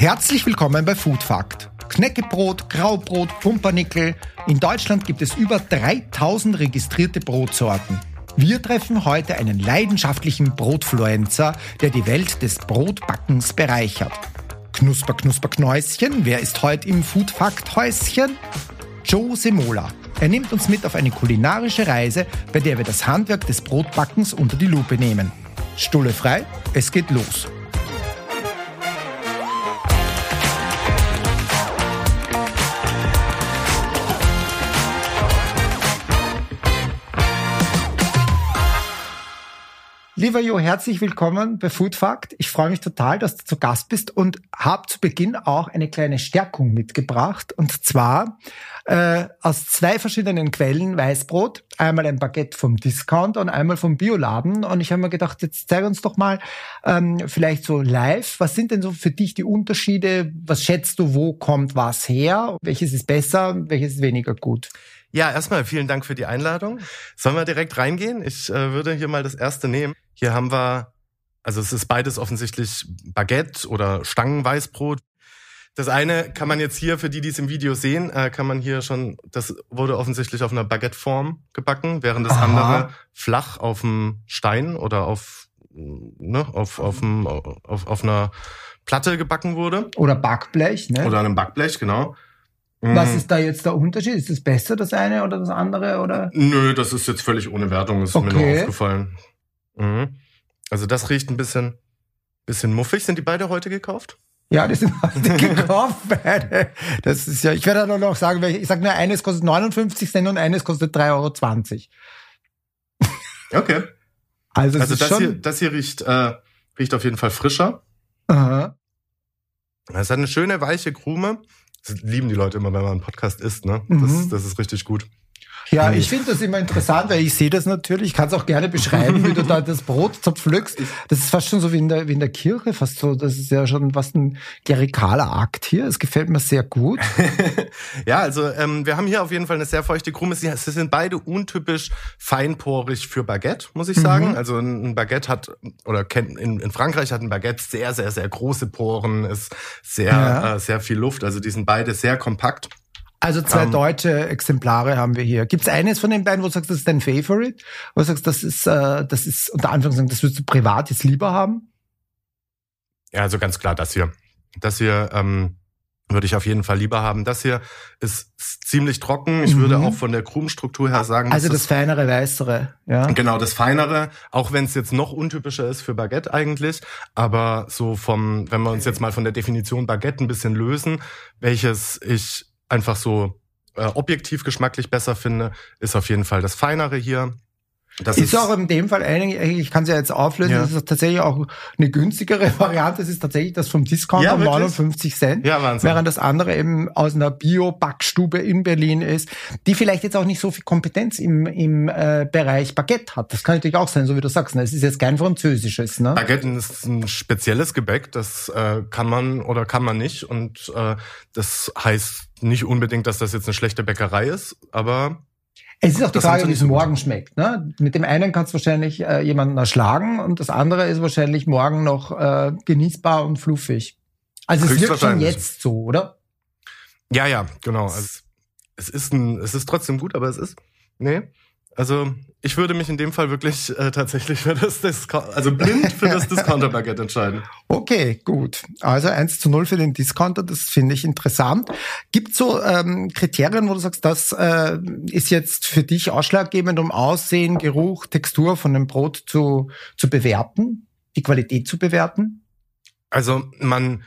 Herzlich willkommen bei Food Fact. Knäckebrot, Graubrot, Pumpernickel. In Deutschland gibt es über 3000 registrierte Brotsorten. Wir treffen heute einen leidenschaftlichen Brotfluencer, der die Welt des Brotbackens bereichert. Knusper, Knusper, Knäuschen, wer ist heute im Food Fact Häuschen? Joe Semola. Er nimmt uns mit auf eine kulinarische Reise, bei der wir das Handwerk des Brotbackens unter die Lupe nehmen. Stulle frei, es geht los. Lieber Jo, herzlich willkommen bei Food Fact. Ich freue mich total, dass du zu Gast bist und habe zu Beginn auch eine kleine Stärkung mitgebracht. Und zwar äh, aus zwei verschiedenen Quellen Weißbrot. Einmal ein Baguette vom Discount und einmal vom Bioladen. Und ich habe mir gedacht, jetzt zeig uns doch mal ähm, vielleicht so live, was sind denn so für dich die Unterschiede? Was schätzt du, wo kommt was her? Welches ist besser, welches ist weniger gut? Ja, erstmal vielen Dank für die Einladung. Sollen wir direkt reingehen? Ich äh, würde hier mal das erste nehmen. Hier haben wir, also es ist beides offensichtlich Baguette oder Stangenweißbrot. Das eine kann man jetzt hier, für die, die es im Video sehen, äh, kann man hier schon, das wurde offensichtlich auf einer Baguette-Form gebacken, während das Aha. andere flach auf dem Stein oder auf, ne, auf, auf, dem, auf, auf einer Platte gebacken wurde. Oder Backblech, ne? Oder einem Backblech, genau. Was mhm. ist da jetzt der Unterschied? Ist es besser, das eine oder das andere? Oder? Nö, das ist jetzt völlig ohne Wertung, ist okay. mir nur aufgefallen. Mhm. Also das riecht ein bisschen, bisschen muffig. Sind die beide heute gekauft? Ja, die sind heute gekauft beide. Das ist ja, ich werde nur noch sagen, ich sage nur, eines kostet 59 Cent und eines kostet 3,20 Euro. Okay. Also, also das, hier, das hier riecht, äh, riecht auf jeden Fall frischer. Aha. Es hat eine schöne weiche Krume. Das lieben die Leute immer, wenn man einen Podcast isst, ne? Das, mhm. das ist richtig gut. Ja, ich finde das immer interessant, weil ich sehe das natürlich. Ich kann es auch gerne beschreiben, wie du da das Brot zerpflückst. Das ist fast schon so wie in der, wie in der Kirche, fast so. Das ist ja schon was ein gerikaler Akt hier. Es gefällt mir sehr gut. ja, also ähm, wir haben hier auf jeden Fall eine sehr feuchte Krume. Sie, sie sind beide untypisch feinporig für Baguette, muss ich sagen. Mhm. Also ein Baguette hat, oder kennt, in, in Frankreich hat ein Baguette sehr, sehr, sehr große Poren, ist sehr, ja. äh, sehr viel Luft. Also die sind beide sehr kompakt. Also zwei um, ähm. deutsche Exemplare haben wir hier. Gibt es eines von den beiden, wo du sagst, das ist dein Favorite? Wo du sagst, das ist, äh, das ist unter Anführungszeichen, das würdest du privat jetzt lieber haben? Ja, also ganz klar das hier. Das hier ähm, würde ich auf jeden Fall lieber haben. Das hier ist ziemlich trocken. Ich mhm. würde auch von der Krumenstruktur her sagen. Also das feinere, weißere, ja. Genau, das feinere, auch wenn es jetzt noch untypischer ist für Baguette eigentlich. Aber so vom, wenn wir uns jetzt mal von der Definition Baguette ein bisschen lösen, welches ich einfach so äh, objektiv geschmacklich besser finde, ist auf jeden Fall das Feinere hier. Das ist, ist auch in dem Fall eigentlich, ich kann es ja jetzt auflösen, ja. das ist tatsächlich auch eine günstigere Variante. Das ist tatsächlich das vom Discounter ja, 59 Cent. Ja, Wahnsinn. Während das andere eben aus einer Bio-Backstube in Berlin ist, die vielleicht jetzt auch nicht so viel Kompetenz im, im äh, Bereich Baguette hat. Das kann natürlich auch sein, so wie du sagst. Ne? Es ist jetzt kein französisches. Ne? Baguette ist ein spezielles Gebäck, das äh, kann man oder kann man nicht. Und äh, das heißt nicht unbedingt, dass das jetzt eine schlechte Bäckerei ist, aber es ist auch die Frage, wie es morgen schmeckt. Ne? Mit dem einen kannst du wahrscheinlich äh, jemanden erschlagen und das andere ist wahrscheinlich morgen noch äh, genießbar und fluffig. Also es wirkt schon jetzt so, oder? Ja, ja, genau. Also, es ist ein, es ist trotzdem gut, aber es ist, nee, also ich würde mich in dem Fall wirklich äh, tatsächlich für das Discount, also blind für das Discounter-Baguette entscheiden. Okay, gut. Also 1 zu 0 für den Discounter, das finde ich interessant. Gibt so ähm, Kriterien, wo du sagst, das äh, ist jetzt für dich ausschlaggebend, um Aussehen, Geruch, Textur von dem Brot zu, zu bewerten, die Qualität zu bewerten? Also man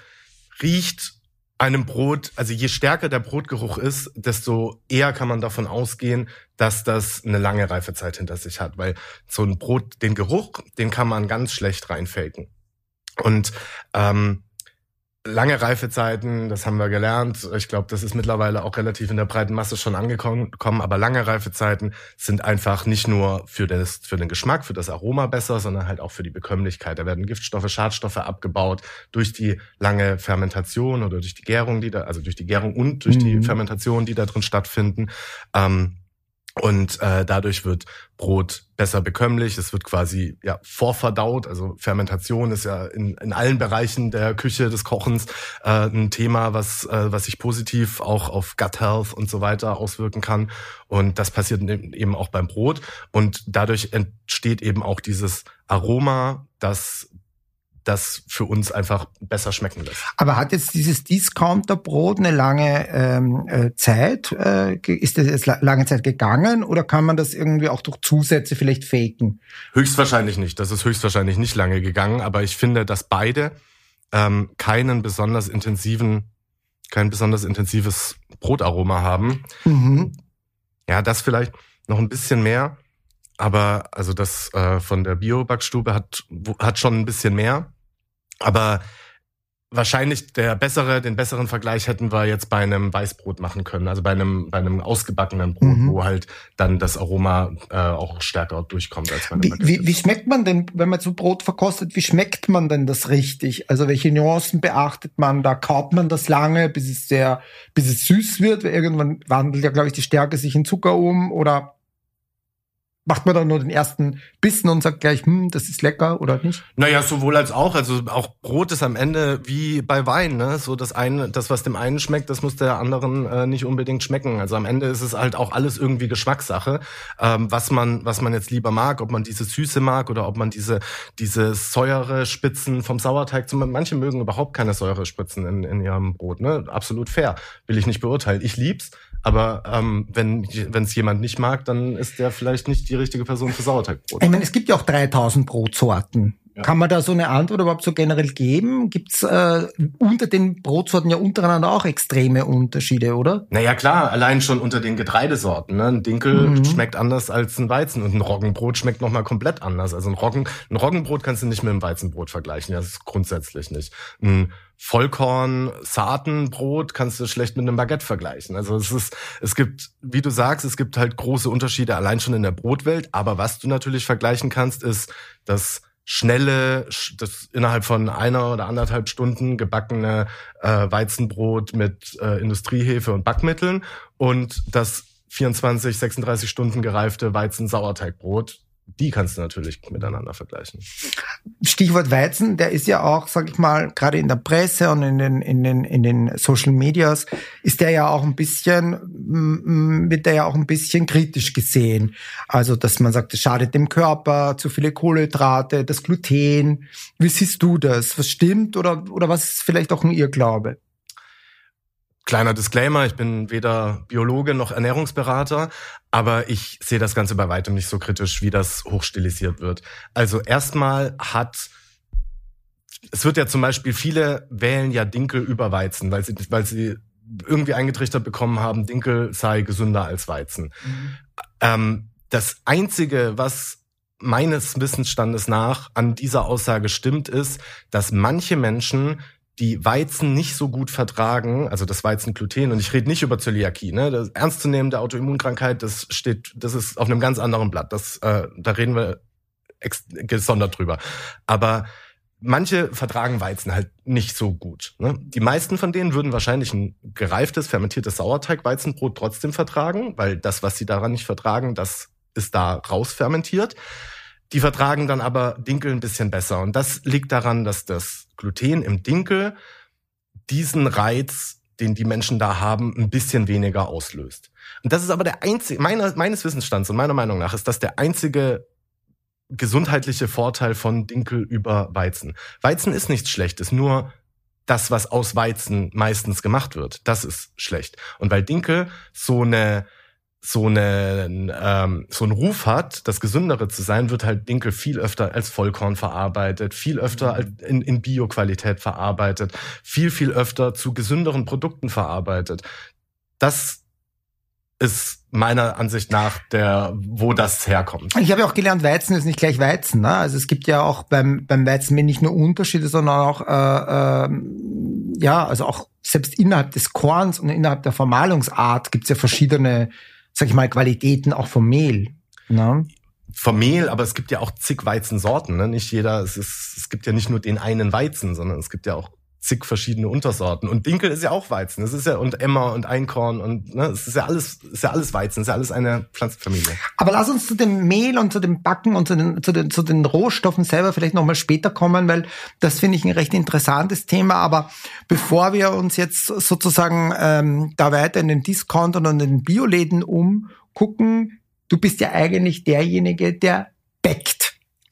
riecht einem Brot, also je stärker der Brotgeruch ist, desto eher kann man davon ausgehen, dass das eine lange Reifezeit hinter sich hat, weil so ein Brot, den Geruch, den kann man ganz schlecht reinfaken. Und ähm, lange Reifezeiten, das haben wir gelernt. Ich glaube, das ist mittlerweile auch relativ in der breiten Masse schon angekommen. Aber lange Reifezeiten sind einfach nicht nur für, das, für den Geschmack, für das Aroma besser, sondern halt auch für die Bekömmlichkeit. Da werden Giftstoffe, Schadstoffe abgebaut durch die lange Fermentation oder durch die Gärung, die da, also durch die Gärung und durch mhm. die Fermentation, die da drin stattfinden. Ähm, Und äh, dadurch wird Brot besser bekömmlich. Es wird quasi ja vorverdaut. Also Fermentation ist ja in, in allen Bereichen der Küche des Kochens äh, ein Thema, was äh, was sich positiv auch auf Gut Health und so weiter auswirken kann. Und das passiert eben auch beim Brot. Und dadurch entsteht eben auch dieses Aroma, das das für uns einfach besser schmecken lässt. Aber hat jetzt dieses Discounterbrot eine lange ähm, äh, Zeit, äh, ist das jetzt lange Zeit gegangen oder kann man das irgendwie auch durch Zusätze vielleicht faken? Höchstwahrscheinlich nicht. Das ist höchstwahrscheinlich nicht lange gegangen, aber ich finde, dass beide ähm, keinen besonders intensiven, kein besonders intensives Brotaroma haben. Mhm. Ja, das vielleicht noch ein bisschen mehr. Aber also das äh, von der Bio-Backstube hat, hat schon ein bisschen mehr. Aber wahrscheinlich der bessere, den besseren Vergleich hätten wir jetzt bei einem Weißbrot machen können, also bei einem, bei einem ausgebackenen Brot, mhm. wo halt dann das Aroma äh, auch stärker durchkommt als bei einem wie, wie, wie schmeckt man denn, wenn man so Brot verkostet, wie schmeckt man denn das richtig? Also welche Nuancen beachtet man? Da kaut man das lange, bis es sehr, bis es süß wird, weil irgendwann wandelt ja, glaube ich, die Stärke sich in Zucker um oder macht man dann nur den ersten Bissen und sagt gleich, hm, das ist lecker oder nicht? Naja, sowohl als auch. Also auch Brot ist am Ende wie bei Wein, ne? So das eine, das, was dem einen schmeckt, das muss der anderen äh, nicht unbedingt schmecken. Also am Ende ist es halt auch alles irgendwie Geschmackssache, ähm, was man, was man jetzt lieber mag, ob man diese Süße mag oder ob man diese, diese säure Spitzen vom Sauerteig zum Manche mögen überhaupt keine Säurespitzen in, in ihrem Brot, ne? Absolut fair. Will ich nicht beurteilen. Ich lieb's. Aber ähm, wenn es jemand nicht mag, dann ist der vielleicht nicht die richtige Person für Sauerteigbrot. Ich meine, es gibt ja auch 3000 Brotsorten. Ja. Kann man da so eine Antwort überhaupt so generell geben? Gibt's äh, unter den Brotsorten ja untereinander auch extreme Unterschiede, oder? Naja, klar, allein schon unter den Getreidesorten. Ne? Ein Dinkel mhm. schmeckt anders als ein Weizen und ein Roggenbrot schmeckt nochmal komplett anders. Also ein, Roggen, ein Roggenbrot kannst du nicht mit einem Weizenbrot vergleichen, das ist grundsätzlich nicht. Ein Vollkorn-Saatenbrot kannst du schlecht mit einem Baguette vergleichen. Also es ist, es gibt, wie du sagst, es gibt halt große Unterschiede allein schon in der Brotwelt. Aber was du natürlich vergleichen kannst, ist das schnelle, das innerhalb von einer oder anderthalb Stunden gebackene äh, Weizenbrot mit äh, Industriehefe und Backmitteln und das 24, 36 Stunden gereifte Weizen-Sauerteigbrot die kannst du natürlich miteinander vergleichen. Stichwort Weizen, der ist ja auch, sag ich mal, gerade in der Presse und in den, in den, in den Social Medias, ist der ja auch ein bisschen, wird der ja auch ein bisschen kritisch gesehen. Also, dass man sagt, es schadet dem Körper, zu viele Kohlenhydrate, das Gluten. Wie siehst du das? Was stimmt oder, oder was ist vielleicht auch ein Irrglaube? Kleiner Disclaimer, ich bin weder Biologe noch Ernährungsberater, aber ich sehe das Ganze bei weitem nicht so kritisch, wie das hochstilisiert wird. Also erstmal hat es wird ja zum Beispiel, viele wählen ja Dinkel über Weizen, weil sie, weil sie irgendwie eingetrichtert bekommen haben, Dinkel sei gesünder als Weizen. Mhm. Ähm, das Einzige, was meines Wissensstandes nach an dieser Aussage stimmt, ist, dass manche Menschen die Weizen nicht so gut vertragen, also das Weizengluten, und ich rede nicht über Zöliakie, ne? Das ernstzunehmende Autoimmunkrankheit, das steht, das ist auf einem ganz anderen Blatt. Das, äh, da reden wir gesondert drüber. Aber manche vertragen Weizen halt nicht so gut. Ne? Die meisten von denen würden wahrscheinlich ein gereiftes, fermentiertes Sauerteig-Weizenbrot trotzdem vertragen, weil das, was sie daran nicht vertragen, das ist da rausfermentiert. Die vertragen dann aber Dinkel ein bisschen besser. Und das liegt daran, dass das Gluten im Dinkel diesen Reiz, den die Menschen da haben, ein bisschen weniger auslöst. Und das ist aber der einzige, meiner, meines Wissensstands und meiner Meinung nach ist das der einzige gesundheitliche Vorteil von Dinkel über Weizen. Weizen ist nichts Schlechtes, nur das, was aus Weizen meistens gemacht wird, das ist schlecht. Und weil Dinkel so eine so einen ähm, so einen Ruf hat, das gesündere zu sein, wird halt Dinkel viel öfter als Vollkorn verarbeitet, viel öfter mhm. in, in Bio-Qualität verarbeitet, viel viel öfter zu gesünderen Produkten verarbeitet. Das ist meiner Ansicht nach der, wo das herkommt. Ich habe ja auch gelernt, Weizen ist nicht gleich Weizen. Ne? Also es gibt ja auch beim beim Weizen nicht nur Unterschiede, sondern auch äh, äh, ja, also auch selbst innerhalb des Korns und innerhalb der Vermahlungsart gibt es ja verschiedene sag ich mal, Qualitäten auch vom Mehl. Ne? Vom Mehl, aber es gibt ja auch zig Weizensorten. Ne? Nicht jeder, es, ist, es gibt ja nicht nur den einen Weizen, sondern es gibt ja auch zig verschiedene Untersorten. Und Dinkel ist ja auch Weizen. Das ist ja und Emmer und Einkorn und ne, es ist ja alles, ist ja alles Weizen, es ist ja alles eine Pflanzenfamilie. Aber lass uns zu dem Mehl und zu dem Backen und zu den, zu den, zu den Rohstoffen selber vielleicht nochmal später kommen, weil das finde ich ein recht interessantes Thema. Aber bevor wir uns jetzt sozusagen ähm, da weiter in den Discountern und in den Bioläden umgucken, du bist ja eigentlich derjenige, der backt.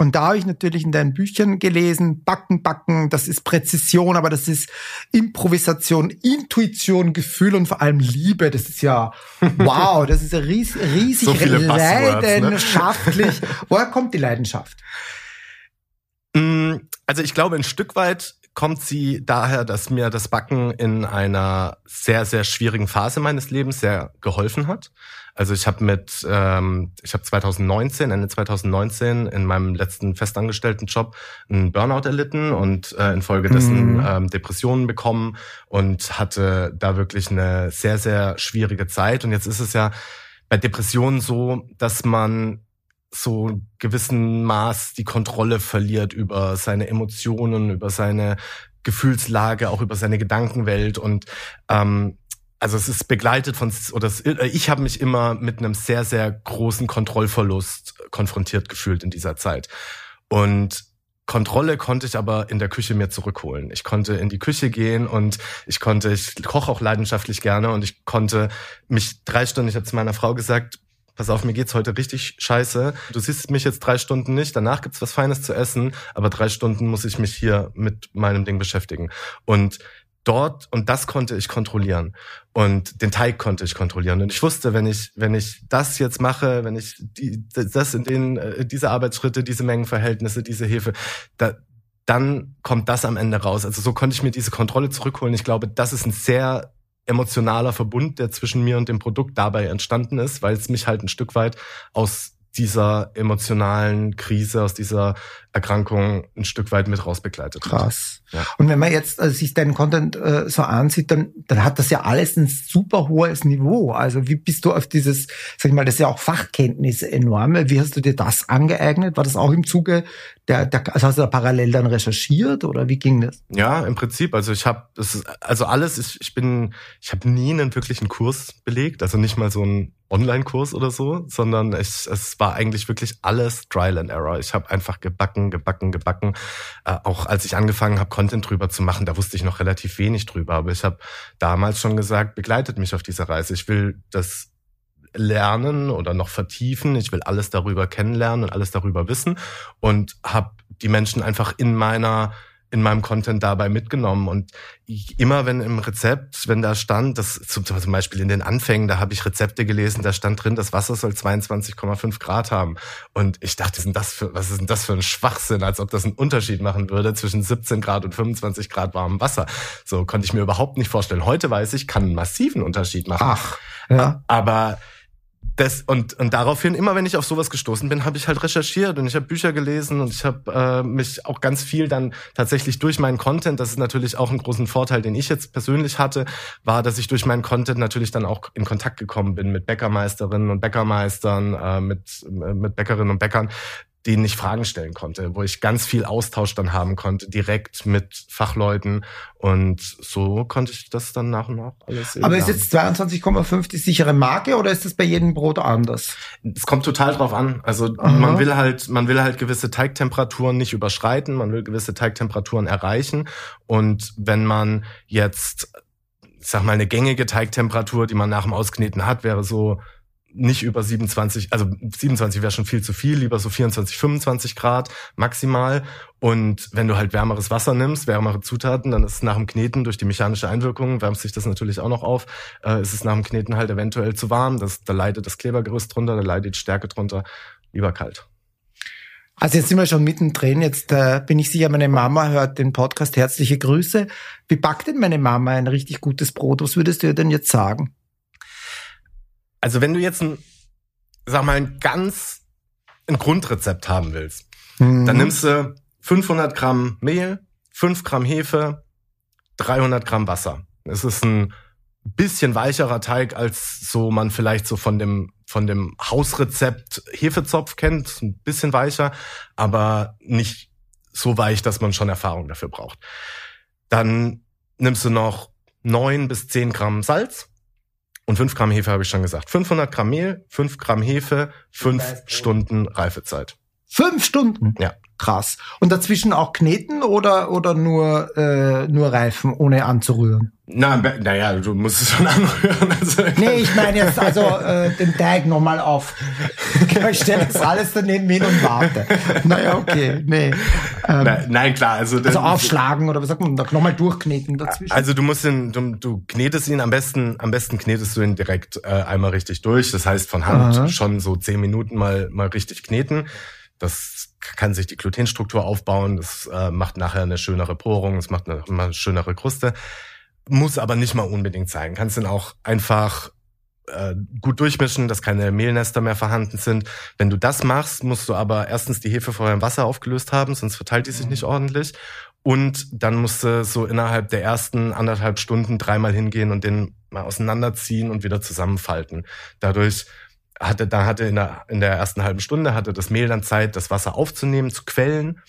Und da habe ich natürlich in deinen Büchern gelesen, Backen, Backen, das ist Präzision, aber das ist Improvisation, Intuition, Gefühl und vor allem Liebe. Das ist ja, wow, das ist ja ries, riesig so ne? leidenschaftlich. Ne? Woher kommt die Leidenschaft? Mm, also ich glaube, ein Stück weit kommt sie daher, dass mir das Backen in einer sehr, sehr schwierigen Phase meines Lebens sehr geholfen hat. Also ich habe mit, ähm, ich habe 2019, Ende 2019 in meinem letzten festangestellten Job einen Burnout erlitten und äh, infolgedessen mhm. ähm, Depressionen bekommen und hatte da wirklich eine sehr, sehr schwierige Zeit. Und jetzt ist es ja bei Depressionen so, dass man so gewissen Maß die Kontrolle verliert über seine Emotionen, über seine Gefühlslage, auch über seine Gedankenwelt und ähm, also es ist begleitet von oder äh, ich habe mich immer mit einem sehr sehr großen Kontrollverlust konfrontiert gefühlt in dieser Zeit und Kontrolle konnte ich aber in der Küche mir zurückholen. Ich konnte in die Küche gehen und ich konnte, ich koche auch leidenschaftlich gerne und ich konnte mich drei Stunden, ich habe zu meiner Frau gesagt, pass auf, mir geht's heute richtig scheiße. Du siehst mich jetzt drei Stunden nicht, danach gibt's was Feines zu essen, aber drei Stunden muss ich mich hier mit meinem Ding beschäftigen. Und dort, und das konnte ich kontrollieren. Und den Teig konnte ich kontrollieren. Und ich wusste, wenn ich, wenn ich das jetzt mache, wenn ich die, das in den, äh, diese Arbeitsschritte, diese Mengenverhältnisse, diese Hefe, da, dann kommt das am Ende raus. Also so konnte ich mir diese Kontrolle zurückholen. Ich glaube, das ist ein sehr emotionaler Verbund, der zwischen mir und dem Produkt dabei entstanden ist, weil es mich halt ein Stück weit aus dieser emotionalen Krise, aus dieser Erkrankung ein Stück weit mit rausbegleitet Krass. Ja. Und wenn man jetzt also sich deinen Content äh, so ansieht, dann, dann hat das ja alles ein super hohes Niveau. Also wie bist du auf dieses, sag ich mal, das ist ja auch Fachkenntnisse enorm. Wie hast du dir das angeeignet? War das auch im Zuge der, der also hast du da parallel dann recherchiert oder wie ging das? Ja, im Prinzip. Also ich habe, also alles, ich, ich bin, ich habe nie einen wirklichen Kurs belegt, also nicht mal so ein Online-Kurs oder so, sondern ich, es war eigentlich wirklich alles Trial and Error. Ich habe einfach gebacken, gebacken, gebacken. Äh, auch als ich angefangen habe, Content drüber zu machen, da wusste ich noch relativ wenig drüber. Aber ich habe damals schon gesagt, begleitet mich auf dieser Reise. Ich will das lernen oder noch vertiefen. Ich will alles darüber kennenlernen und alles darüber wissen und habe die Menschen einfach in meiner in meinem Content dabei mitgenommen. Und immer wenn im Rezept, wenn da stand, das zum, zum Beispiel in den Anfängen, da habe ich Rezepte gelesen, da stand drin, das Wasser soll 22,5 Grad haben. Und ich dachte, was ist, denn das für, was ist denn das für ein Schwachsinn, als ob das einen Unterschied machen würde zwischen 17 Grad und 25 Grad warmem Wasser. So konnte ich mir überhaupt nicht vorstellen. Heute weiß ich, kann einen massiven Unterschied machen. Ach, ja. Aber das, und, und daraufhin, immer wenn ich auf sowas gestoßen bin, habe ich halt recherchiert und ich habe Bücher gelesen und ich habe äh, mich auch ganz viel dann tatsächlich durch meinen Content, das ist natürlich auch einen großen Vorteil, den ich jetzt persönlich hatte, war, dass ich durch meinen Content natürlich dann auch in Kontakt gekommen bin mit Bäckermeisterinnen und Bäckermeistern, äh, mit, mit Bäckerinnen und Bäckern, denen ich Fragen stellen konnte, wo ich ganz viel Austausch dann haben konnte, direkt mit Fachleuten. Und so konnte ich das dann nach und nach alles Aber ist jetzt 22,5 die sichere Marke oder ist das bei jedem Brot anders? Es kommt total drauf an. Also Aha. man will halt, man will halt gewisse Teigtemperaturen nicht überschreiten, man will gewisse Teigtemperaturen erreichen. Und wenn man jetzt, ich sag mal, eine gängige Teigtemperatur, die man nach dem Auskneten hat, wäre so nicht über 27, also 27 wäre schon viel zu viel, lieber so 24, 25 Grad maximal. Und wenn du halt wärmeres Wasser nimmst, wärmere Zutaten, dann ist es nach dem Kneten durch die mechanische Einwirkung, wärmt sich das natürlich auch noch auf, äh, ist es nach dem Kneten halt eventuell zu warm, das, da leidet das Klebergerüst drunter, da leidet die Stärke drunter, lieber kalt. Also jetzt sind wir schon mittendrin. Jetzt äh, bin ich sicher, meine Mama hört den Podcast. Herzliche Grüße. Wie backt denn meine Mama ein richtig gutes Brot? Was würdest du ihr denn jetzt sagen? Also wenn du jetzt ein, sag mal, ein ganz ein Grundrezept haben willst, mhm. dann nimmst du 500 Gramm Mehl, 5 Gramm Hefe, 300 Gramm Wasser. Es ist ein bisschen weicherer Teig, als so man vielleicht so von dem von dem Hausrezept Hefezopf kennt, ein bisschen weicher, aber nicht so weich, dass man schon Erfahrung dafür braucht. Dann nimmst du noch neun bis zehn Gramm Salz und fünf Gramm Hefe habe ich schon gesagt. 500 Gramm Mehl, fünf Gramm Hefe, fünf Stunden Reifezeit. Fünf Stunden? Ja. Krass. Und dazwischen auch kneten oder, oder nur, äh, nur reifen, ohne anzurühren? Na, naja, du musst es schon anrühren. Also, nee, ich meine jetzt also äh, den Teig nochmal auf. Ich stelle das alles daneben hin und warte. Naja, okay. Nee. Ähm, Na, nein, klar. Also, also aufschlagen oder was sagt man, nochmal durchkneten dazwischen. Also du musst ihn, du, du knetest ihn am besten, am besten knetest du ihn direkt äh, einmal richtig durch. Das heißt von Hand Aha. schon so zehn Minuten mal, mal richtig kneten. Das kann sich die Glutenstruktur aufbauen, das äh, macht nachher eine schönere Porung, es macht eine, eine schönere Kruste, muss aber nicht mal unbedingt sein. Kannst dann auch einfach äh, gut durchmischen, dass keine Mehlnester mehr vorhanden sind. Wenn du das machst, musst du aber erstens die Hefe vorher im Wasser aufgelöst haben, sonst verteilt die sich nicht ordentlich. Und dann musst du so innerhalb der ersten anderthalb Stunden dreimal hingehen und den mal auseinanderziehen und wieder zusammenfalten. Dadurch hatte, da hatte in der, in der ersten halben Stunde hatte das Mehl dann Zeit, das Wasser aufzunehmen, zu quellen.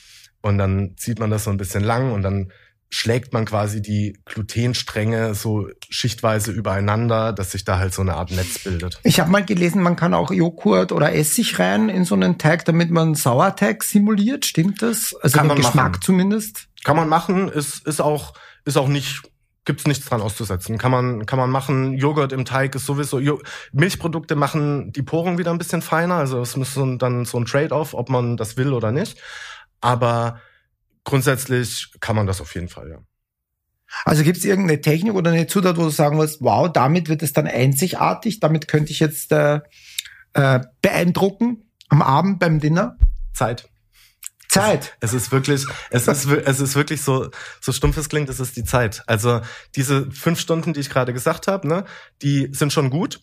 Und dann zieht man das so ein bisschen lang und dann schlägt man quasi die Glutenstränge so schichtweise übereinander, dass sich da halt so eine Art Netz bildet. Ich habe mal gelesen, man kann auch Joghurt oder Essig rein in so einen Teig, damit man Sauerteig simuliert. Stimmt das? Also kann den Geschmack machen. zumindest? Kann man machen. Ist, ist auch, ist auch nicht gibt's nichts dran auszusetzen. Kann man, kann man machen. Joghurt im Teig ist sowieso, jo Milchprodukte machen die Porung wieder ein bisschen feiner. Also es muss so, dann so ein Trade-off, ob man das will oder nicht. Aber grundsätzlich kann man das auf jeden Fall, ja. Also gibt es irgendeine Technik oder eine Zutat, wo du sagen wirst, wow, damit wird es dann einzigartig, damit könnte ich jetzt äh, äh, beeindrucken am Abend beim Dinner? Zeit. Zeit. Es, es ist wirklich, es ist, es ist wirklich so, so stumpf es klingt, es ist die Zeit. Also diese fünf Stunden, die ich gerade gesagt habe, ne, die sind schon gut,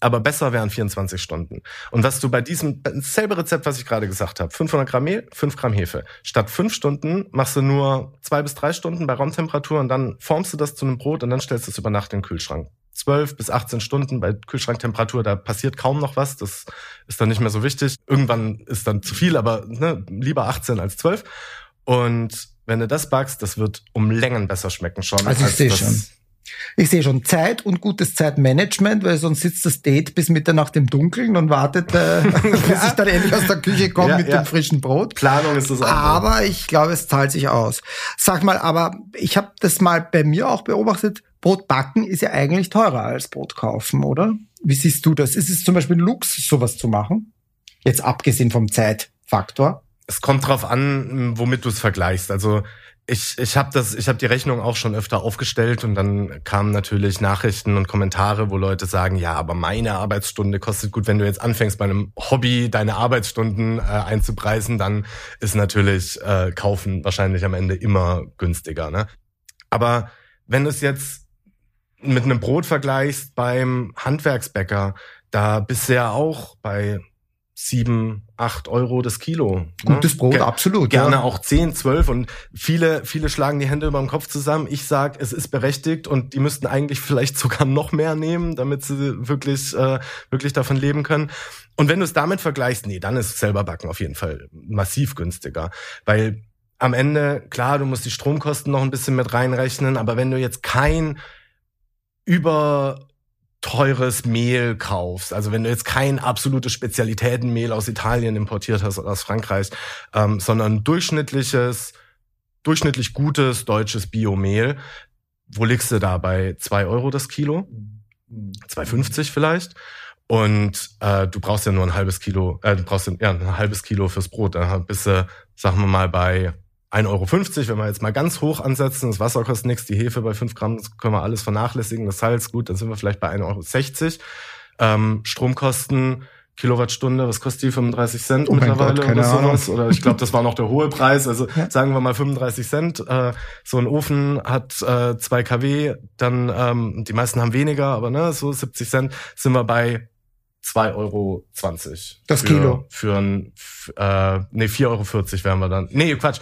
aber besser wären 24 Stunden. Und was du bei diesem selbe Rezept, was ich gerade gesagt habe, 500 Gramm Mehl, 5 Gramm Hefe. Statt fünf Stunden machst du nur zwei bis drei Stunden bei Raumtemperatur und dann formst du das zu einem Brot und dann stellst du es über Nacht in den Kühlschrank. 12 bis 18 Stunden bei Kühlschranktemperatur, da passiert kaum noch was. Das ist dann nicht mehr so wichtig. Irgendwann ist dann zu viel, aber ne, lieber 18 als 12. Und wenn du das backst, das wird um Längen besser schmecken schon. Also ich sehe schon. Ich sehe schon Zeit und gutes Zeitmanagement, weil sonst sitzt das Date bis Mitternacht im Dunkeln und wartet, äh, bis ich dann endlich aus der Küche komme ja, mit ja. dem frischen Brot. Planung ist das auch. Aber ich glaube, es zahlt sich aus. Sag mal, aber ich habe das mal bei mir auch beobachtet. Brot backen ist ja eigentlich teurer als Brot kaufen, oder? Wie siehst du das? Ist es zum Beispiel Luxus, sowas zu machen? Jetzt abgesehen vom Zeitfaktor. Es kommt drauf an, womit du es vergleichst. Also ich, ich habe das, ich habe die Rechnung auch schon öfter aufgestellt und dann kamen natürlich Nachrichten und Kommentare, wo Leute sagen, ja, aber meine Arbeitsstunde kostet gut. Wenn du jetzt anfängst bei einem Hobby deine Arbeitsstunden äh, einzupreisen, dann ist natürlich äh, kaufen wahrscheinlich am Ende immer günstiger. Ne? Aber wenn es jetzt mit einem Brot vergleichst beim Handwerksbäcker, da bist du ja auch bei sieben, acht Euro das Kilo. Ne? Gutes ne? Brot, Ge absolut. Gerne ja. auch zehn, zwölf und viele, viele schlagen die Hände über dem Kopf zusammen. Ich sag, es ist berechtigt und die müssten eigentlich vielleicht sogar noch mehr nehmen, damit sie wirklich, äh, wirklich davon leben können. Und wenn du es damit vergleichst, nee, dann ist selber backen auf jeden Fall massiv günstiger, weil am Ende, klar, du musst die Stromkosten noch ein bisschen mit reinrechnen, aber wenn du jetzt kein über teures Mehl kaufst, also wenn du jetzt kein absolutes Spezialitätenmehl aus Italien importiert hast oder aus Frankreich, ähm, sondern durchschnittliches, durchschnittlich gutes deutsches Biomehl, wo liegst du da bei zwei Euro das Kilo? 2,50 vielleicht. Und äh, du brauchst ja nur ein halbes Kilo, äh, du brauchst ja ein halbes Kilo fürs Brot. Da bist du, sagen wir mal, bei 1,50 Euro, wenn wir jetzt mal ganz hoch ansetzen, das Wasser kostet nichts, die Hefe bei 5 Gramm, das können wir alles vernachlässigen, das Salz, gut, dann sind wir vielleicht bei 1,60 Euro. Ähm, Stromkosten, Kilowattstunde, was kostet die? 35 Cent oh mittlerweile Gott, oder sowas? Oder ich glaube, das war noch der hohe Preis. Also ja. sagen wir mal 35 Cent. Äh, so ein Ofen hat äh, 2 kW, dann ähm, die meisten haben weniger, aber ne, so 70 Cent sind wir bei 2,20 Euro. Das für, Kilo. Für ein, äh, nee, 4,40 Euro wären wir dann. Nee, Quatsch.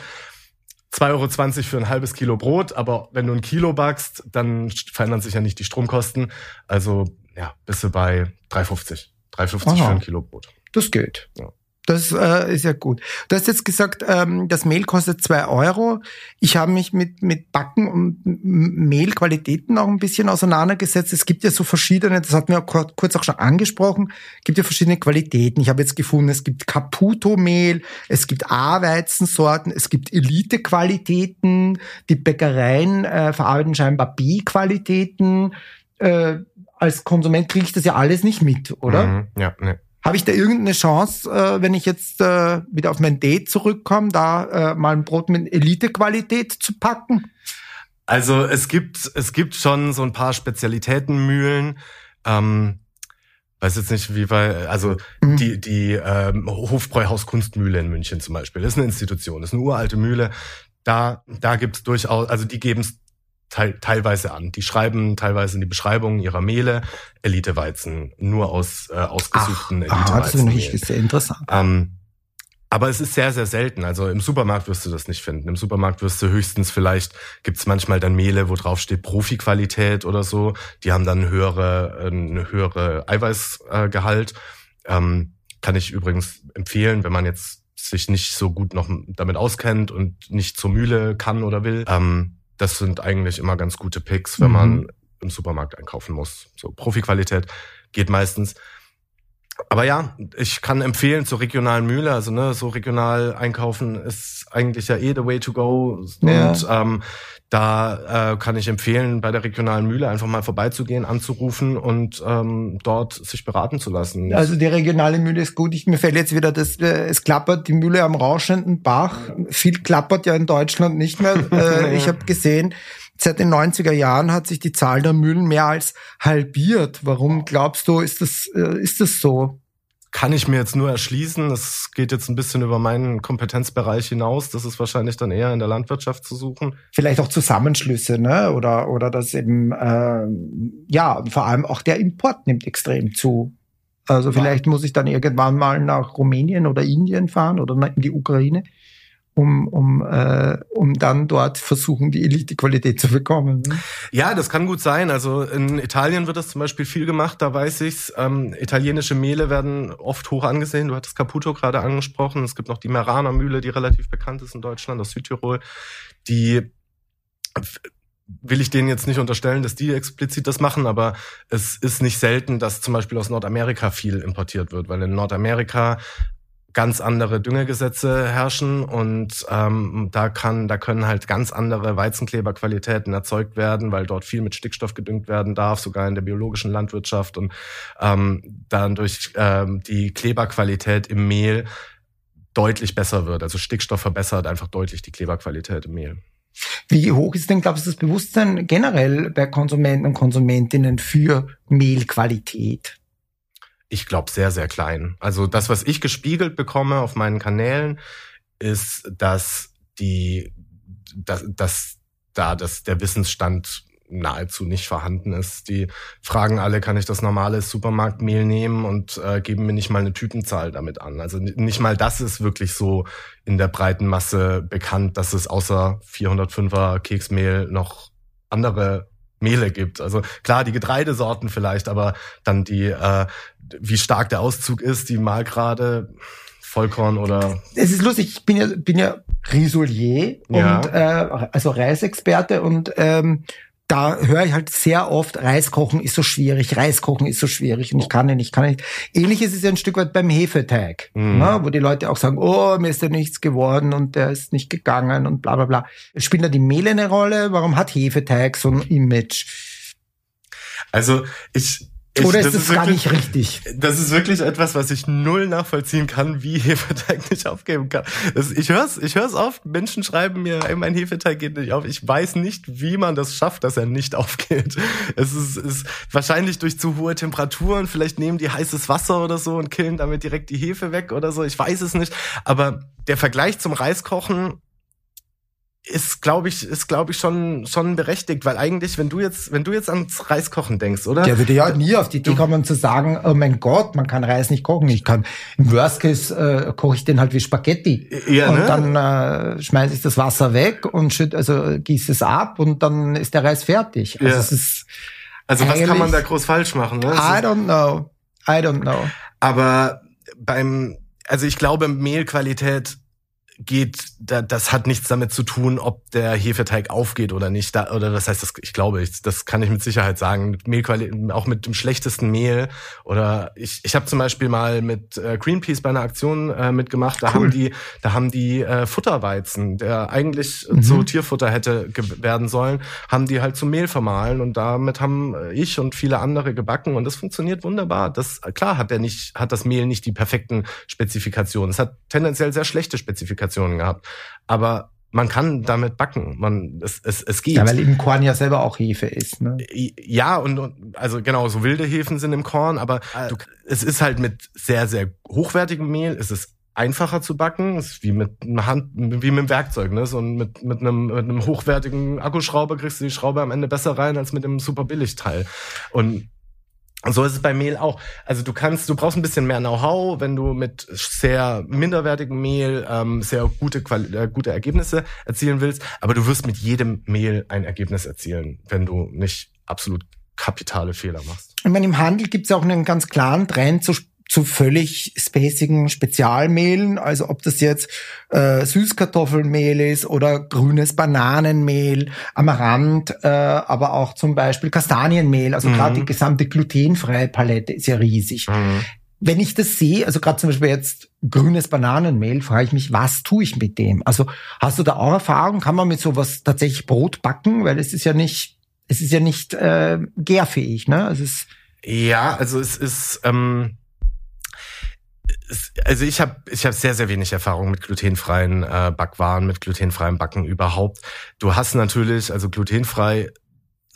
2,20 Euro für ein halbes Kilo Brot, aber wenn du ein Kilo backst, dann verändern sich ja nicht die Stromkosten. Also ja, bist du bei 3,50. 3,50 für ein Kilo Brot. Das geht. Ja. Das äh, ist ja gut. Du hast jetzt gesagt, ähm, das Mehl kostet zwei Euro. Ich habe mich mit, mit Backen und Mehlqualitäten auch ein bisschen auseinandergesetzt. Es gibt ja so verschiedene, das hatten wir kurz auch schon angesprochen, gibt ja verschiedene Qualitäten. Ich habe jetzt gefunden, es gibt Caputo-Mehl, es gibt A-Weizensorten, es gibt Elite-Qualitäten, die Bäckereien äh, verarbeiten scheinbar B-Qualitäten. Äh, als Konsument kriege ich das ja alles nicht mit, oder? Mhm, ja, ne. Habe ich da irgendeine Chance, äh, wenn ich jetzt äh, wieder auf mein Date zurückkomme, da äh, mal ein Brot mit Elite-Qualität zu packen? Also es gibt es gibt schon so ein paar Spezialitätenmühlen. Ähm, weiß jetzt nicht, wie bei, also mhm. die, die ähm, Hofbräuhaus Kunstmühle in München zum Beispiel, das ist eine Institution, das ist eine uralte Mühle. Da, da gibt's durchaus, also die geben's teil, teilweise an. Die schreiben teilweise in die Beschreibung ihrer Mehle Eliteweizen, nur aus äh, ausgesuchten Eliteweizen. Das finde ich sehr interessant. Ähm, aber es ist sehr, sehr selten. Also im Supermarkt wirst du das nicht finden. Im Supermarkt wirst du höchstens vielleicht, gibt's manchmal dann Mehle, wo drauf steht Profi-Qualität oder so. Die haben dann höhere, eine höhere Eiweißgehalt. Ähm, kann ich übrigens empfehlen, wenn man jetzt sich nicht so gut noch damit auskennt und nicht zur Mühle kann oder will. Ähm, das sind eigentlich immer ganz gute Picks, wenn mhm. man im Supermarkt einkaufen muss. So Profi-Qualität geht meistens. Aber ja, ich kann empfehlen zur regionalen Mühle, also ne, so regional einkaufen ist eigentlich ja eh the way to go. Ja. Und ähm, da äh, kann ich empfehlen, bei der regionalen Mühle einfach mal vorbeizugehen, anzurufen und ähm, dort sich beraten zu lassen. Also die regionale Mühle ist gut. Ich, mir fällt jetzt wieder das, äh, es klappert die Mühle am rauschenden Bach. Viel klappert ja in Deutschland nicht mehr. äh, ich habe gesehen, seit den 90er Jahren hat sich die Zahl der Mühlen mehr als halbiert. Warum glaubst du, ist das, äh, ist das so? kann ich mir jetzt nur erschließen. Das geht jetzt ein bisschen über meinen Kompetenzbereich hinaus. Das ist wahrscheinlich dann eher in der Landwirtschaft zu suchen. Vielleicht auch Zusammenschlüsse, ne? Oder oder das eben äh, ja vor allem auch der Import nimmt extrem zu. Also vielleicht ja. muss ich dann irgendwann mal nach Rumänien oder Indien fahren oder in die Ukraine um, um, äh, um dann dort versuchen, die Elite-Qualität zu bekommen. Ne? Ja, das kann gut sein. Also in Italien wird das zum Beispiel viel gemacht, da weiß ich's. Ähm, italienische Mehle werden oft hoch angesehen. Du hattest Caputo gerade angesprochen. Es gibt noch die Merana Mühle, die relativ bekannt ist in Deutschland, aus Südtirol. Die will ich denen jetzt nicht unterstellen, dass die explizit das machen, aber es ist nicht selten, dass zum Beispiel aus Nordamerika viel importiert wird, weil in Nordamerika ganz andere Düngegesetze herrschen und ähm, da kann, da können halt ganz andere Weizenkleberqualitäten erzeugt werden, weil dort viel mit Stickstoff gedüngt werden darf, sogar in der biologischen Landwirtschaft und ähm, dann durch ähm, die Kleberqualität im Mehl deutlich besser wird. Also Stickstoff verbessert einfach deutlich die Kleberqualität im Mehl. Wie hoch ist denn, glaubst du, das Bewusstsein generell bei Konsumenten und Konsumentinnen für Mehlqualität? Ich glaube sehr, sehr klein. Also das, was ich gespiegelt bekomme auf meinen Kanälen, ist, dass die, dass, dass da dass der Wissensstand nahezu nicht vorhanden ist. Die fragen alle, kann ich das normale Supermarktmehl nehmen und äh, geben mir nicht mal eine Typenzahl damit an. Also nicht mal das ist wirklich so in der breiten Masse bekannt, dass es außer 405er Keksmehl noch andere Mehle gibt. Also klar, die Getreidesorten vielleicht, aber dann die, äh, wie stark der Auszug ist, die Malgrade, Vollkorn oder. Es ist lustig, ich bin ja, bin ja Risolier ja. und äh, also Reisexperte und ähm, da höre ich halt sehr oft, Reis kochen ist so schwierig, Reis kochen ist so schwierig und ich kann nicht, ich kann nicht. Ähnliches ist ja ein Stück weit beim Hefeteig, mhm. ne, wo die Leute auch sagen, oh, mir ist ja nichts geworden und der ist nicht gegangen und bla bla bla. Spielt da die Mehle eine Rolle? Warum hat Hefeteig so ein Image? Also ich, ich, Oder ist das, das gar wirklich, nicht richtig? Das ist wirklich etwas, was ich null nachvollziehen kann, wie Hefeteig nicht aufgeben kann. Das, ich höre es ich hör's oft, Menschen schreiben mir, ey, mein Hefeteig geht nicht auf. Ich weiß nicht, wie man das schafft, dass er nicht aufgeht. Es ist, ist wahrscheinlich durch zu hohe Temperaturen, vielleicht nehmen die heißes Wasser oder so und killen damit direkt die Hefe weg oder so. Ich weiß es nicht. Aber der Vergleich zum Reiskochen ist glaube ich ist glaube ich schon schon berechtigt, weil eigentlich wenn du jetzt wenn du jetzt ans Reiskochen denkst, oder? Der würde ja nie auf die Idee kommen zu sagen, oh mein Gott, man kann Reis nicht kochen. Ich kann im Worst Case äh, koche ich den halt wie Spaghetti ja, und ne? dann äh, schmeiße ich das Wasser weg und schütt, also gieße es ab und dann ist der Reis fertig. Also ja. es ist also was kann man da groß falsch machen? Ne? I don't know, I don't know. Aber beim also ich glaube, Mehlqualität geht, da, das hat nichts damit zu tun, ob der Hefeteig aufgeht oder nicht. Da, oder das heißt, das, ich glaube, ich, das kann ich mit Sicherheit sagen. Mehlqualität, auch mit dem schlechtesten Mehl. Oder ich, ich habe zum Beispiel mal mit äh, Greenpeace bei einer Aktion äh, mitgemacht. Da cool. haben die, da haben die äh, Futterweizen, der eigentlich mhm. zu Tierfutter hätte werden sollen, haben die halt zu Mehl vermahlen und damit haben ich und viele andere gebacken und das funktioniert wunderbar. Das klar hat der nicht, hat das Mehl nicht die perfekten Spezifikationen. Es hat tendenziell sehr schlechte Spezifikationen. Komplikationen gehabt. Aber man kann damit backen. Man, es, es, es geht. Ja, weil eben Korn ja selber auch Hefe ist. Ne? Ja, und, und also genau, so wilde Hefen sind im Korn, aber ah. du, es ist halt mit sehr, sehr hochwertigem Mehl, es ist einfacher zu backen, es ist wie mit einer Hand, wie mit einem Werkzeug, ne? So mit, mit einem, mit einem hochwertigen Akkuschrauber kriegst du die Schraube am Ende besser rein als mit einem super Billigteil. Und und so ist es bei Mehl auch. Also du kannst, du brauchst ein bisschen mehr Know-how, wenn du mit sehr minderwertigem Mehl ähm, sehr gute, Quali äh, gute Ergebnisse erzielen willst. Aber du wirst mit jedem Mehl ein Ergebnis erzielen, wenn du nicht absolut kapitale Fehler machst. Ich meine, im Handel gibt es auch einen ganz klaren Trend zu zu völlig spacigen Spezialmehlen, also ob das jetzt äh, Süßkartoffelmehl ist oder grünes Bananenmehl, Amaranth, äh, aber auch zum Beispiel Kastanienmehl, also mhm. gerade die gesamte glutenfreie Palette ist ja riesig. Mhm. Wenn ich das sehe, also gerade zum Beispiel jetzt grünes Bananenmehl, frage ich mich, was tue ich mit dem? Also hast du da auch Erfahrung? Kann man mit sowas tatsächlich Brot backen? Weil es ist ja nicht, es ist ja nicht äh, gärfähig, ne? Es ist ja, also es ist ähm also ich habe ich hab sehr, sehr wenig Erfahrung mit glutenfreien äh, Backwaren, mit glutenfreiem Backen überhaupt. Du hast natürlich, also glutenfrei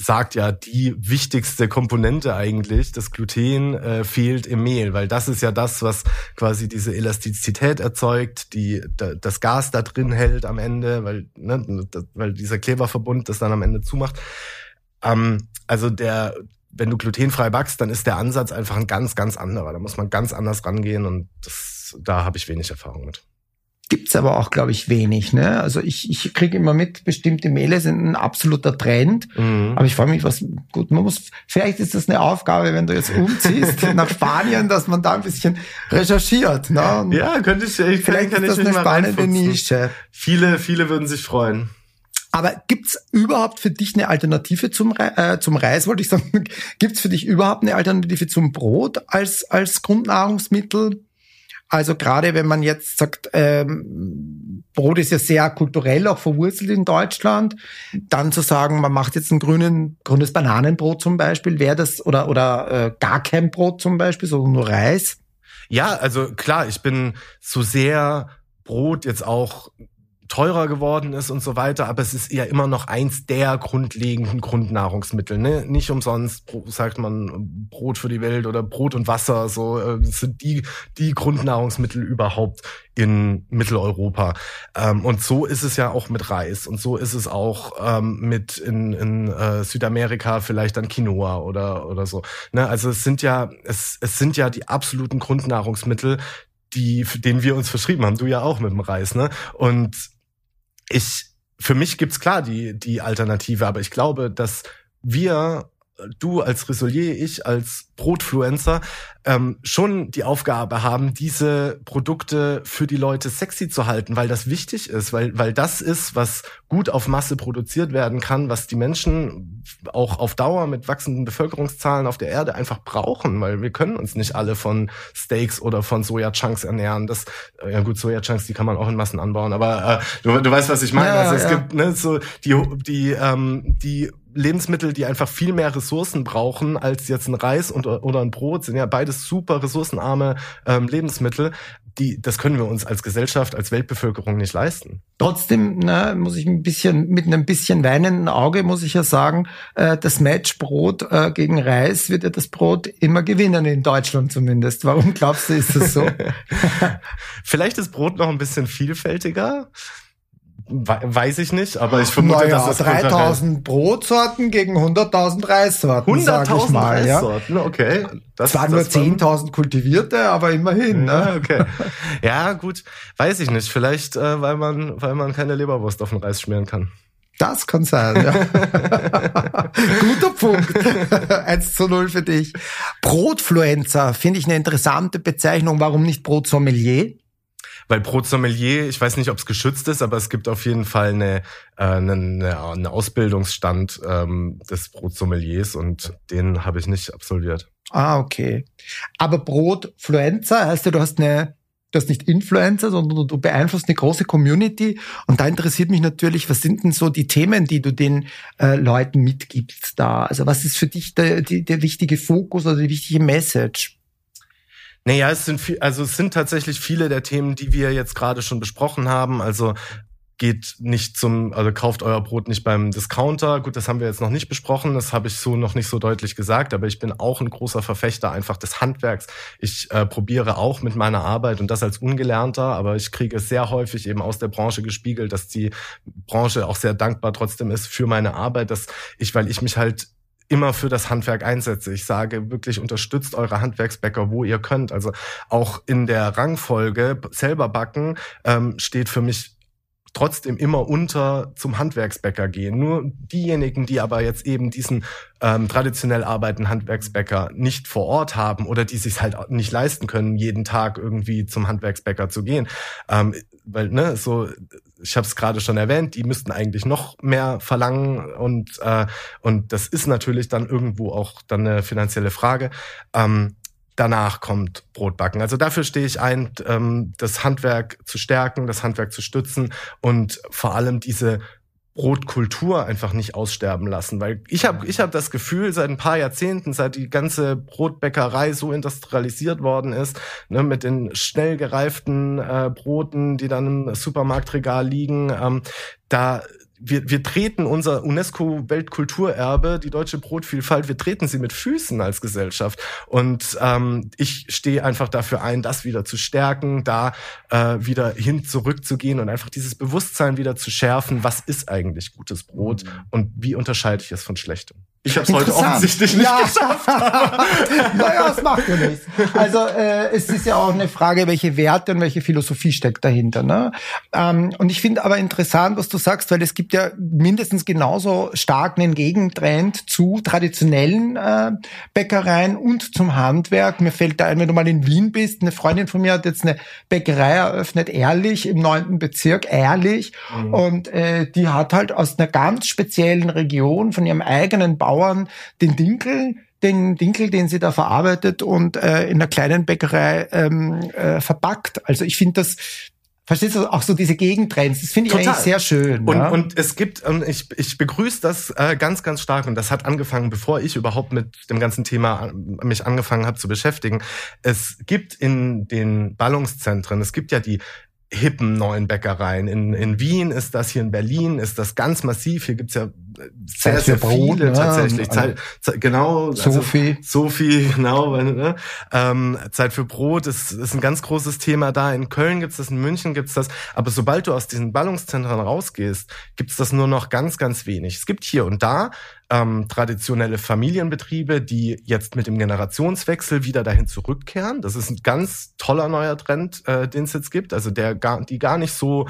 sagt ja die wichtigste Komponente eigentlich, das Gluten äh, fehlt im Mehl, weil das ist ja das, was quasi diese Elastizität erzeugt, die da, das Gas da drin hält am Ende, weil ne, das, weil dieser Kleberverbund das dann am Ende zumacht. Ähm, also der wenn du glutenfrei backst, dann ist der Ansatz einfach ein ganz, ganz anderer. Da muss man ganz anders rangehen und das, da habe ich wenig Erfahrung mit. Gibt's aber auch, glaube ich, wenig. Ne? Also ich, ich kriege immer mit, bestimmte Mehle sind ein absoluter Trend. Mhm. Aber ich frage mich, was gut, man muss, vielleicht ist das eine Aufgabe, wenn du jetzt umziehst nach Spanien, dass man da ein bisschen recherchiert. Ne? Und ja, könnte ich, ich vielleicht kann ist das eine spannende Nische. Viele, viele würden sich freuen. Aber gibt's überhaupt für dich eine Alternative zum, äh, zum Reis, wollte ich sagen? Gibt's für dich überhaupt eine Alternative zum Brot als, als Grundnahrungsmittel? Also gerade wenn man jetzt sagt, ähm, Brot ist ja sehr kulturell auch verwurzelt in Deutschland, dann zu sagen, man macht jetzt ein grünen, grünes Bananenbrot zum Beispiel, wäre das oder oder äh, gar kein Brot zum Beispiel, sondern nur Reis? Ja, also klar, ich bin so sehr Brot jetzt auch teurer geworden ist und so weiter, aber es ist ja immer noch eins der grundlegenden Grundnahrungsmittel. Ne? Nicht umsonst sagt man Brot für die Welt oder Brot und Wasser, so äh, sind die die Grundnahrungsmittel überhaupt in Mitteleuropa. Ähm, und so ist es ja auch mit Reis und so ist es auch ähm, mit in, in äh, Südamerika vielleicht dann Quinoa oder oder so. Ne? Also es sind ja es, es sind ja die absoluten Grundnahrungsmittel, die, denen wir uns verschrieben haben. Du ja auch mit dem Reis, ne? Und ich, für mich gibt's klar die, die Alternative, aber ich glaube, dass wir du als Risolier, ich als Brotfluencer ähm, schon die Aufgabe haben, diese Produkte für die Leute sexy zu halten, weil das wichtig ist, weil, weil das ist, was gut auf Masse produziert werden kann, was die Menschen auch auf Dauer mit wachsenden Bevölkerungszahlen auf der Erde einfach brauchen, weil wir können uns nicht alle von Steaks oder von Soja-Chunks ernähren. Das, äh, ja gut, Soja-Chunks, die kann man auch in Massen anbauen, aber äh, du, du weißt, was ich meine. Ja, also es ja. gibt ne, so die, die, ähm, die Lebensmittel, die einfach viel mehr Ressourcen brauchen als jetzt ein Reis und, oder ein Brot, sind ja beides super ressourcenarme ähm, Lebensmittel. Die, das können wir uns als Gesellschaft, als Weltbevölkerung nicht leisten. Trotzdem ne, muss ich ein bisschen mit einem bisschen weinenden Auge muss ich ja sagen, äh, das Match Brot äh, gegen Reis wird ja das Brot immer gewinnen in Deutschland zumindest. Warum glaubst du, ist das so? Vielleicht ist Brot noch ein bisschen vielfältiger. Weiß ich nicht, aber ich vermute, naja, dass das 3000 Brotsorten gegen 100.000 Reissorten, 100.000 Reissorten, ja. okay. Das, Zwar nur 10.000 kultivierte, aber immerhin. Ja, ne? okay. Ja, gut, weiß ich nicht. Vielleicht, äh, weil man, weil man keine Leberwurst auf den Reis schmieren kann. Das kann sein, ja. Guter Punkt. 1 zu 0 für dich. Brotfluencer finde ich eine interessante Bezeichnung. Warum nicht Brotsommelier? Weil Brotsommelier, ich weiß nicht, ob es geschützt ist, aber es gibt auf jeden Fall eine, äh, eine, eine Ausbildungsstand ähm, des Brotsommeliers und den habe ich nicht absolviert. Ah, okay. Aber Brotfluencer heißt ja, du hast eine du hast nicht Influencer, sondern du beeinflusst eine große Community. Und da interessiert mich natürlich, was sind denn so die Themen, die du den äh, Leuten mitgibst da? Also was ist für dich der, der, der wichtige Fokus oder die wichtige Message? Naja, es sind viel, also es sind tatsächlich viele der Themen, die wir jetzt gerade schon besprochen haben. Also geht nicht zum, also kauft euer Brot nicht beim Discounter. Gut, das haben wir jetzt noch nicht besprochen, das habe ich so noch nicht so deutlich gesagt, aber ich bin auch ein großer Verfechter einfach des Handwerks. Ich äh, probiere auch mit meiner Arbeit und das als Ungelernter, aber ich kriege es sehr häufig eben aus der Branche gespiegelt, dass die Branche auch sehr dankbar trotzdem ist für meine Arbeit, dass ich, weil ich mich halt immer für das Handwerk einsetze. Ich sage wirklich, unterstützt eure Handwerksbäcker, wo ihr könnt. Also auch in der Rangfolge selber backen ähm, steht für mich trotzdem immer unter zum Handwerksbäcker gehen. Nur diejenigen, die aber jetzt eben diesen ähm, traditionell arbeitenden Handwerksbäcker nicht vor Ort haben oder die sich halt nicht leisten können, jeden Tag irgendwie zum Handwerksbäcker zu gehen, ähm, weil ne so ich habe es gerade schon erwähnt, die müssten eigentlich noch mehr verlangen und äh, und das ist natürlich dann irgendwo auch dann eine finanzielle Frage. Ähm, danach kommt Brotbacken. Also dafür stehe ich ein, ähm, das Handwerk zu stärken, das Handwerk zu stützen und vor allem diese Brotkultur einfach nicht aussterben lassen, weil ich habe ich hab das Gefühl, seit ein paar Jahrzehnten, seit die ganze Brotbäckerei so industrialisiert worden ist, ne, mit den schnell gereiften äh, Broten, die dann im Supermarktregal liegen, ähm, da wir, wir treten unser UNESCO-Weltkulturerbe, die deutsche Brotvielfalt, wir treten sie mit Füßen als Gesellschaft. Und ähm, ich stehe einfach dafür ein, das wieder zu stärken, da äh, wieder hin zurückzugehen und einfach dieses Bewusstsein wieder zu schärfen, was ist eigentlich gutes Brot mhm. und wie unterscheide ich es von schlechtem. Ich habe es heute offensichtlich nicht ja. geschafft. naja, das macht ja nichts. Also äh, es ist ja auch eine Frage, welche Werte und welche Philosophie steckt dahinter. Ne? Ähm, und ich finde aber interessant, was du sagst, weil es gibt ja mindestens genauso stark einen Gegentrend zu traditionellen äh, Bäckereien und zum Handwerk. Mir fällt da ein, wenn du mal in Wien bist, eine Freundin von mir hat jetzt eine Bäckerei eröffnet, ehrlich, im neunten Bezirk, ehrlich. Mhm. Und äh, die hat halt aus einer ganz speziellen Region von ihrem eigenen Bau Bauern den Dinkel, den Dinkel, den sie da verarbeitet und äh, in einer kleinen Bäckerei ähm, äh, verpackt. Also ich finde das Verstehst du auch so diese Gegentrends? Das finde ich Total. eigentlich sehr schön. Und, ja? und es gibt, und ich, ich begrüße das äh, ganz, ganz stark. Und das hat angefangen, bevor ich überhaupt mit dem ganzen Thema äh, mich angefangen habe zu beschäftigen. Es gibt in den Ballungszentren, es gibt ja die hippen neuen Bäckereien. In, in Wien ist das, hier in Berlin ist das ganz massiv. Hier gibt's ja sehr, Zeit sehr viele ne? tatsächlich. Zeit, Zeit, genau. Sophie. Also, Sophie, genau. Ne? Ähm, Zeit für Brot ist, ist ein ganz großes Thema da. In Köln gibt's das, in München gibt's das. Aber sobald du aus diesen Ballungszentren rausgehst, gibt's das nur noch ganz, ganz wenig. Es gibt hier und da ähm, traditionelle Familienbetriebe, die jetzt mit dem Generationswechsel wieder dahin zurückkehren. Das ist ein ganz toller neuer Trend, äh, den es jetzt gibt. Also der gar, die gar nicht so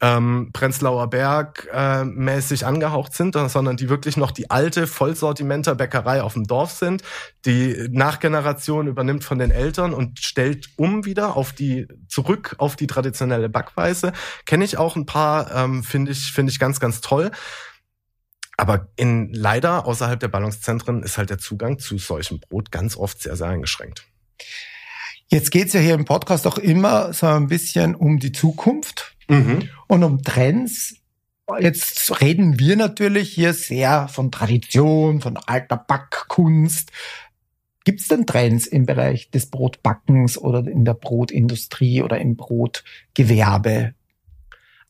ähm, Prenzlauer Berg äh, mäßig angehaucht sind, sondern die wirklich noch die alte Vollsortimenter Bäckerei auf dem Dorf sind, die Nachgeneration übernimmt von den Eltern und stellt um wieder auf die zurück auf die traditionelle Backweise. Kenne ich auch ein paar, ähm, finde ich finde ich ganz ganz toll. Aber in leider außerhalb der Ballungszentren ist halt der Zugang zu solchem Brot ganz oft sehr, sehr eingeschränkt. Jetzt geht's ja hier im Podcast auch immer so ein bisschen um die Zukunft mhm. und um Trends. Jetzt reden wir natürlich hier sehr von Tradition, von alter Backkunst. Gibt es denn Trends im Bereich des Brotbackens oder in der Brotindustrie oder im Brotgewerbe?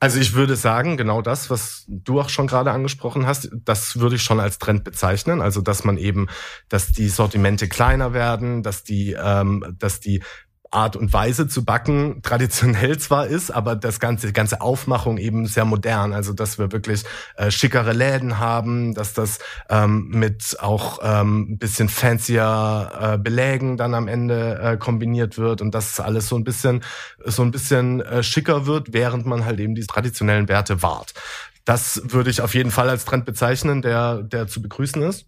Also ich würde sagen, genau das, was du auch schon gerade angesprochen hast, das würde ich schon als Trend bezeichnen. Also dass man eben, dass die Sortimente kleiner werden, dass die, ähm, dass die Art und Weise zu backen traditionell zwar ist, aber das ganze die ganze Aufmachung eben sehr modern. Also dass wir wirklich äh, schickere Läden haben, dass das ähm, mit auch ähm, bisschen fancier äh, Belägen dann am Ende äh, kombiniert wird und dass alles so ein bisschen so ein bisschen äh, schicker wird, während man halt eben die traditionellen Werte wahrt. Das würde ich auf jeden Fall als Trend bezeichnen, der der zu begrüßen ist.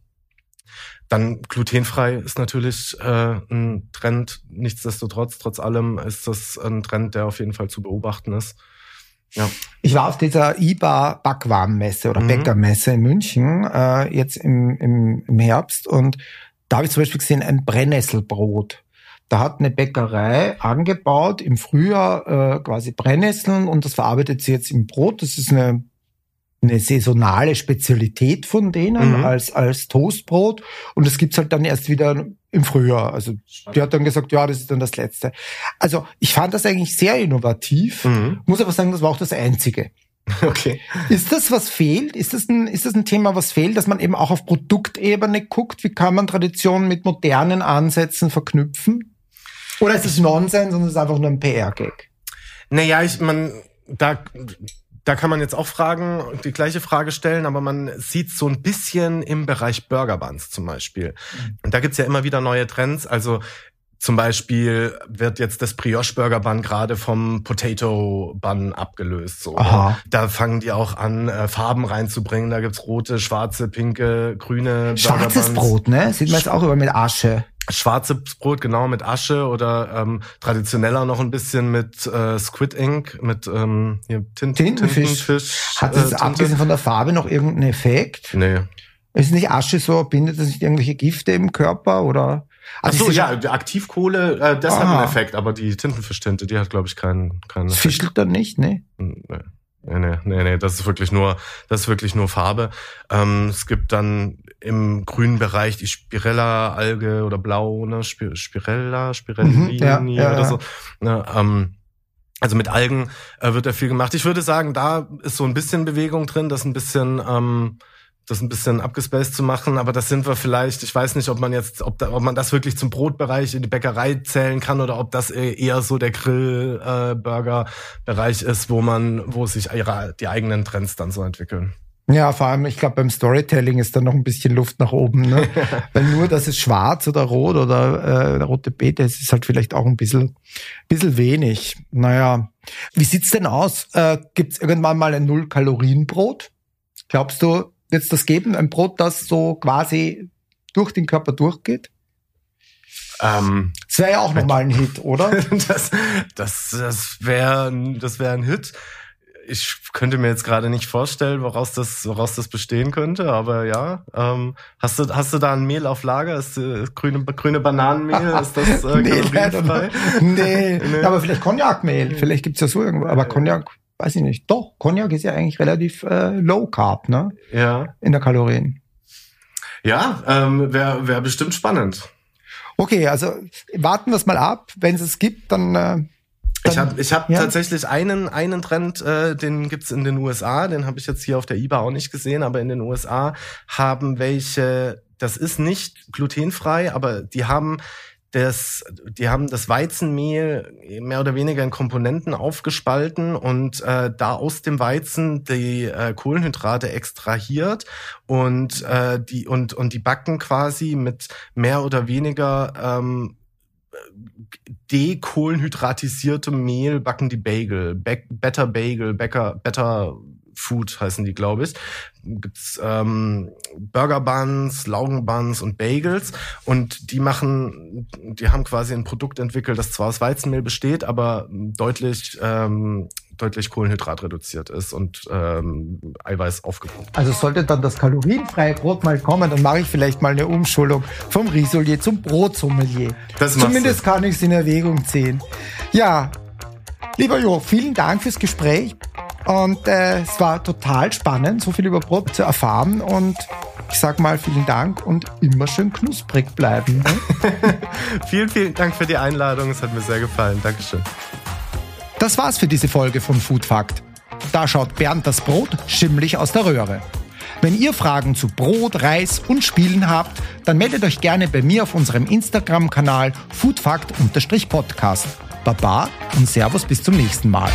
Dann glutenfrei ist natürlich äh, ein Trend. Nichtsdestotrotz, trotz allem ist das ein Trend, der auf jeden Fall zu beobachten ist. Ja. Ich war auf dieser IBA Backwarmmesse oder mhm. Bäckermesse in München äh, jetzt im, im, im Herbst und da habe ich zum Beispiel gesehen ein Brennnesselbrot. Da hat eine Bäckerei angebaut im Frühjahr äh, quasi Brennnesseln und das verarbeitet sie jetzt im Brot. Das ist eine eine saisonale Spezialität von denen mhm. als, als Toastbrot. Und das gibt's halt dann erst wieder im Frühjahr. Also die hat dann gesagt, ja, das ist dann das Letzte. Also ich fand das eigentlich sehr innovativ, mhm. muss aber sagen, das war auch das Einzige. Okay. Ist das, was fehlt? Ist das, ein, ist das ein Thema, was fehlt, dass man eben auch auf Produktebene guckt? Wie kann man Traditionen mit modernen Ansätzen verknüpfen? Oder ist es Nonsens und es ist einfach nur ein PR-Gag? Naja, ich, man, da, da kann man jetzt auch Fragen, die gleiche Frage stellen, aber man sieht so ein bisschen im Bereich Burger Buns zum Beispiel. Und da gibt's ja immer wieder neue Trends. Also zum Beispiel wird jetzt das Brioche Burger Bun gerade vom Potato Bun abgelöst. So. Aha. Da fangen die auch an, äh, Farben reinzubringen. Da gibt's rote, schwarze, pinke, grüne Schwarzes Brot, ne? Sieht man jetzt auch über mit Asche. Schwarzes Brot, genau, mit Asche oder ähm, traditioneller noch ein bisschen mit äh, Squid Ink, mit ähm, hier, Tint Tintenfisch. Tintenfisch. Hat das äh, abgesehen von der Farbe noch irgendeinen Effekt? Nee. Ist nicht Asche so, bindet das nicht irgendwelche Gifte im Körper oder? Also Ach so, ja, die Aktivkohle, äh, das Aha. hat einen Effekt, aber die Tintenfischtinte, die hat, glaube ich, keinen keinen Effekt. Fischelt dann nicht, ne? Nee. Nee, nee, nee, nee, das ist wirklich nur, das ist wirklich nur Farbe. Ähm, es gibt dann im grünen Bereich die Spirella-Alge oder Blau, ne, Spir Spirella, Spirellini mhm, ja, ja, oder so. Ne, ähm, also mit Algen äh, wird da viel gemacht. Ich würde sagen, da ist so ein bisschen Bewegung drin, das ein bisschen ähm, das ein bisschen abgespaced zu machen, aber das sind wir vielleicht, ich weiß nicht, ob man jetzt, ob, da, ob man das wirklich zum Brotbereich in die Bäckerei zählen kann oder ob das eher so der Grill-Burger-Bereich äh, ist, wo man, wo sich ihre, die eigenen Trends dann so entwickeln. Ja, vor allem, ich glaube, beim Storytelling ist da noch ein bisschen Luft nach oben. Ne? Weil nur, dass es schwarz oder rot oder äh, rote Beete ist, ist halt vielleicht auch ein bisschen, bisschen wenig. Naja, wie sieht's denn aus? Äh, Gibt irgendwann mal ein Null-Kalorien-Brot? Glaubst du, wird es das geben? Ein Brot, das so quasi durch den Körper durchgeht? Ähm, das wäre ja auch nochmal ein Hit, oder? das das, das wäre das wär ein Hit. Ich könnte mir jetzt gerade nicht vorstellen, woraus das, woraus das bestehen könnte, aber ja. Ähm, hast, du, hast du da ein Mehl auf Lager? Ist äh, grüne, grüne Bananenmehl? Ist das äh, nee, nee, nee, aber vielleicht Cognacmehl. Vielleicht gibt's ja so irgendwo. Aber Cognac weiß ich nicht. Doch, Cognac ist ja eigentlich relativ äh, low carb, ne? Ja. In der Kalorien. Ja, ähm, wäre wär bestimmt spannend. Okay, also warten wir es mal ab. Wenn es es gibt, dann. Äh, ich habe ich hab ja. tatsächlich einen, einen Trend, äh, den gibt's in den USA, den habe ich jetzt hier auf der IBA auch nicht gesehen, aber in den USA haben welche, das ist nicht glutenfrei, aber die haben das, die haben das Weizenmehl mehr oder weniger in Komponenten aufgespalten und äh, da aus dem Weizen die äh, Kohlenhydrate extrahiert und äh, die und und die backen quasi mit mehr oder weniger ähm, dekohlenhydratisiertem Mehl backen die Bagel, Be Better Bagel, Better, Better Food heißen die, glaube ich. Gibt's ähm, Burger Buns, Laugen Buns und Bagels und die machen, die haben quasi ein Produkt entwickelt, das zwar aus Weizenmehl besteht, aber deutlich ähm, deutlich Kohlenhydrat reduziert ist und ähm, Eiweiß aufgepumpt. Also sollte dann das kalorienfreie Brot mal kommen, dann mache ich vielleicht mal eine Umschulung vom Risolier zum Brotsommelier. Das Zumindest kann ich es in Erwägung ziehen. Ja, lieber Jo, vielen Dank fürs Gespräch. Und äh, es war total spannend, so viel über Brot zu erfahren. Und ich sag mal vielen Dank und immer schön knusprig bleiben. Ne? vielen, vielen Dank für die Einladung. Es hat mir sehr gefallen. Dankeschön. Das war's für diese Folge von Food Fact. Da schaut Bernd das Brot schimmlig aus der Röhre. Wenn ihr Fragen zu Brot, Reis und Spielen habt, dann meldet euch gerne bei mir auf unserem Instagram-Kanal foodfact-podcast. Baba und Servus bis zum nächsten Mal.